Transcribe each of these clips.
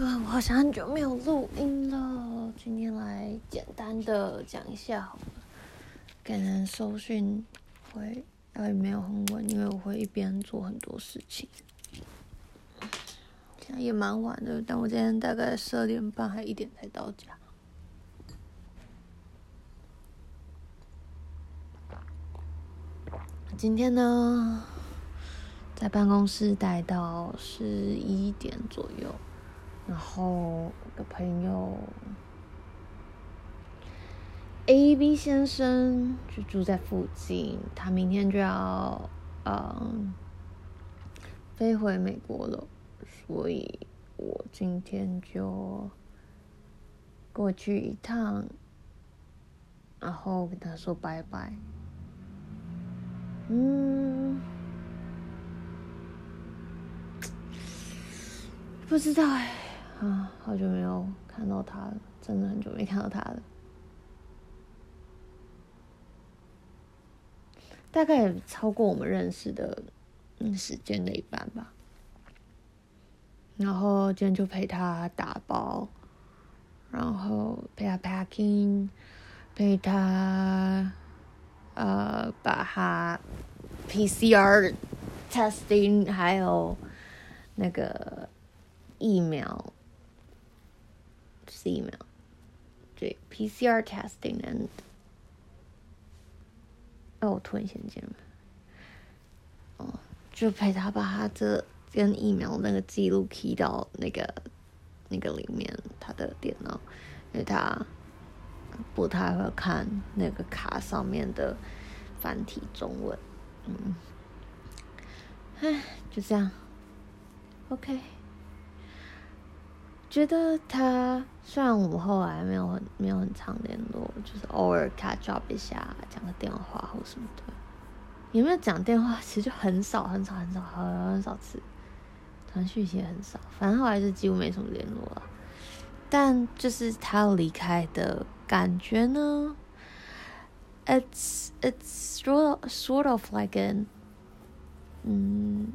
啊我好像很久没有录音了，今天来简单的讲一下好了。可能收讯会会没有很稳，因为我会一边做很多事情。现在也蛮晚的，但我今天大概十二点半还一点才到家。今天呢，在办公室待到十一点左右。然后我的朋友 A B 先生就住在附近，他明天就要嗯飞回美国了，所以我今天就过去一趟，然后跟他说拜拜。嗯，不知道哎。啊，好久没有看到他了，真的很久没看到他了。大概超过我们认识的嗯时间的一半吧。然后今天就陪他打包，然后陪他 packing，陪他呃把他 PCR testing，还有那个疫苗。email，对，PCR testing and，哦，我突然想起来了，哦，就陪他把他这跟疫苗那个记录 key 到那个那个里面，他的电脑，因为他不太会看那个卡上面的繁体中文，嗯，唉，就这样，OK。觉得他虽然我们后来没有很没有很常联络，就是偶尔 catch up 一下，讲个电话或什么的，有没有讲电话？其实就很少很少很少很少次，传讯息也很少，反正后来就几乎没什么联络了。但就是他离开的感觉呢，it's it's sort of sort of like an，嗯，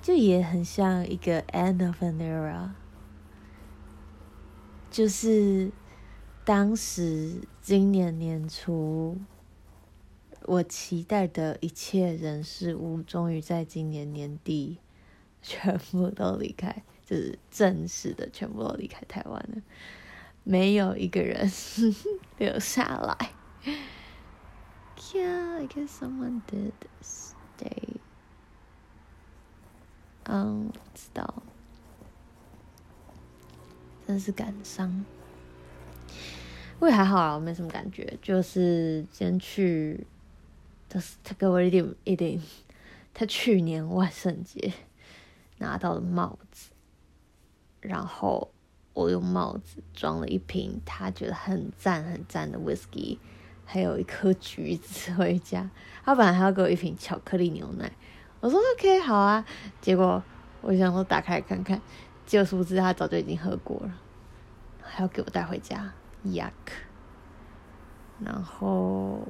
就也很像一个 end of an era。就是当时今年年初，我期待的一切人事物，终于在今年年底全部都离开，就是正式的全部都离开台湾了，没有一个人 留下来。Yeah, I guess someone did stay. 嗯，不知道。真是感伤，我也还好啊，我没什么感觉。就是先去，他他给我一顶一顶，他去年万圣节拿到的帽子，然后我用帽子装了一瓶他觉得很赞很赞的 whisky，还有一颗橘子回家。他本来还要给我一瓶巧克力牛奶，我说 OK 好啊。结果我想说打开看看。结果不知他早就已经喝过了，还要给我带回家，yuck。然后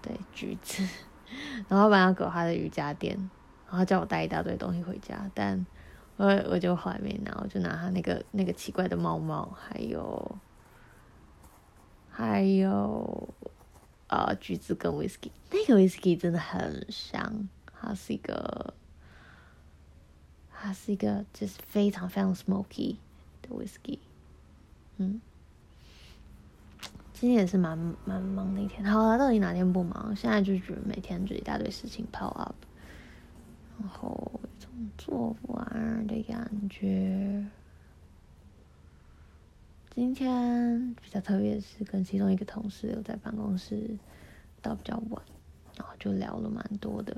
对橘子，然后本来要给我他的瑜伽垫，然后叫我带一大堆东西回家，但我我就后来没拿，我就拿他那个那个奇怪的猫猫，还有还有呃橘子跟 whisky，那个 whisky 真的很香，它是一个。它是一个就是非常非常 smoky 的 whisky，嗯，今天也是蛮蛮忙的一天。好了，到底哪天不忙？现在就觉得每天就一大堆事情 pile up，然后一种做不完的感觉。今天比较特别的是，跟其中一个同事留在办公室到比较晚，然后就聊了蛮多的，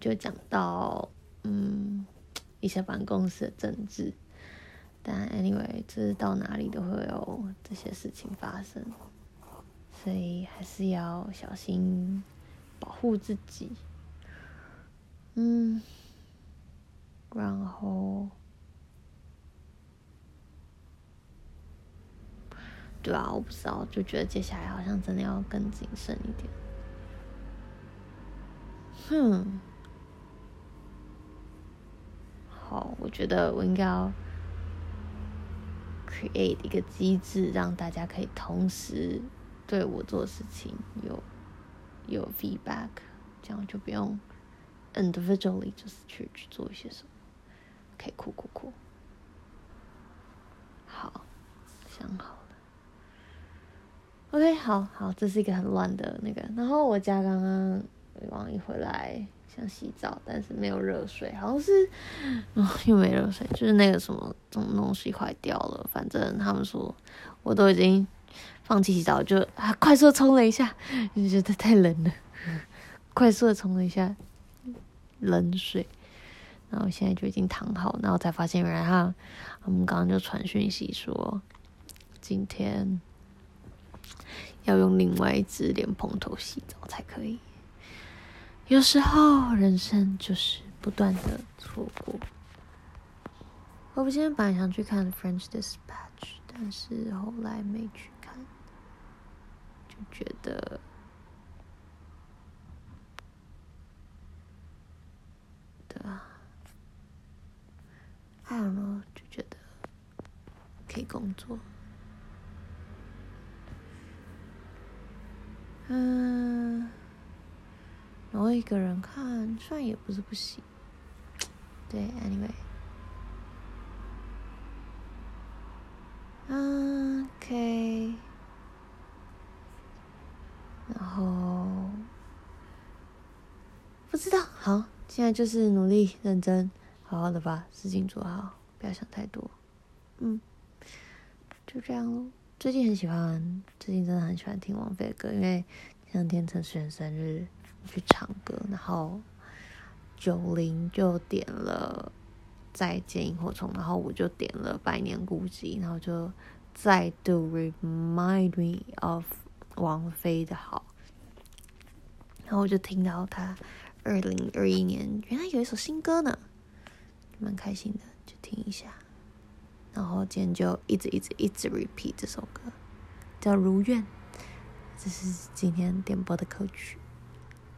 就讲到嗯。一些办公室的政治，但 anyway，就是到哪里都会有这些事情发生，所以还是要小心保护自己。嗯，然后，对啊，我不知道，就觉得接下来好像真的要更谨慎一点。哼。好，我觉得我应该要 create 一个机制，让大家可以同时对我做事情有有 feedback，这样就不用 individually 就是去去做一些什么。可以哭哭哭。好，想好了。OK，好好，这是一个很乱的那个。然后我家刚刚王一回来想洗澡，但是没有热水，好像是，哦，又没热水，就是那个什么什么东西坏掉了。反正他们说我都已经放弃洗澡，就啊快速冲了一下，就觉得太冷了，快速的冲了一下冷水。然后现在就已经躺好，然后才发现原来他，我们刚刚就传讯息说，今天要用另外一只莲蓬头洗澡才可以。有时候人生就是不断的错过。我不今天本来想去看《French Dispatch》，但是后来没去看，就觉得。还有呢，就觉得可以工作。嗯，然后一个人看，虽然也不是不行。对，Anyway，OK，。然后不知道，好，现在就是努力认真。好好的把事情做好，不要想太多。嗯，就这样咯。最近很喜欢，最近真的很喜欢听王菲的歌，因为前两天陈思远生日去唱歌，然后九零就点了《再见萤火虫》，然后我就点了《百年孤寂》，然后就再度 remind me of 王菲的好。然后我就听到她二零二一年原来有一首新歌呢。蛮开心的，就听一下。然后今天就一直一直一直 repeat 这首歌，叫《如愿》，这是今天点播的歌曲。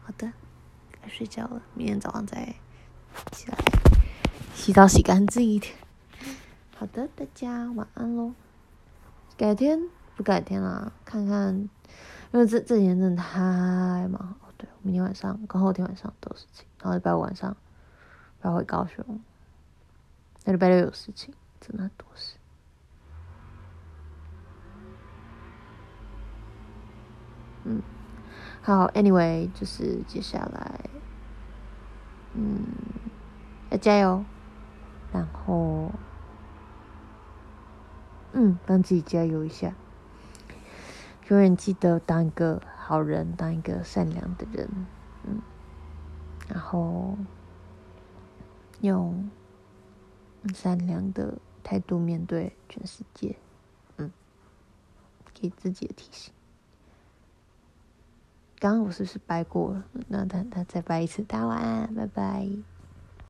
好的，该睡觉了，明天早上再起来洗澡洗干净一点。好的，大家晚安喽。改天不改天啦，看看，因为这这几天真的太忙。哦，对，明天晚上跟后天晚上都有事情，然后礼拜五晚上要回高雄。那礼拜六有事情，真的很多事。嗯，好，Anyway，就是接下来，嗯，要加油，然后，嗯，帮自己加油一下，永远记得当一个好人，当一个善良的人，嗯，然后用。善良的态度面对全世界，嗯，给自己的提醒。刚刚我是不是掰过了？那他他再掰一次，大家晚安，拜拜。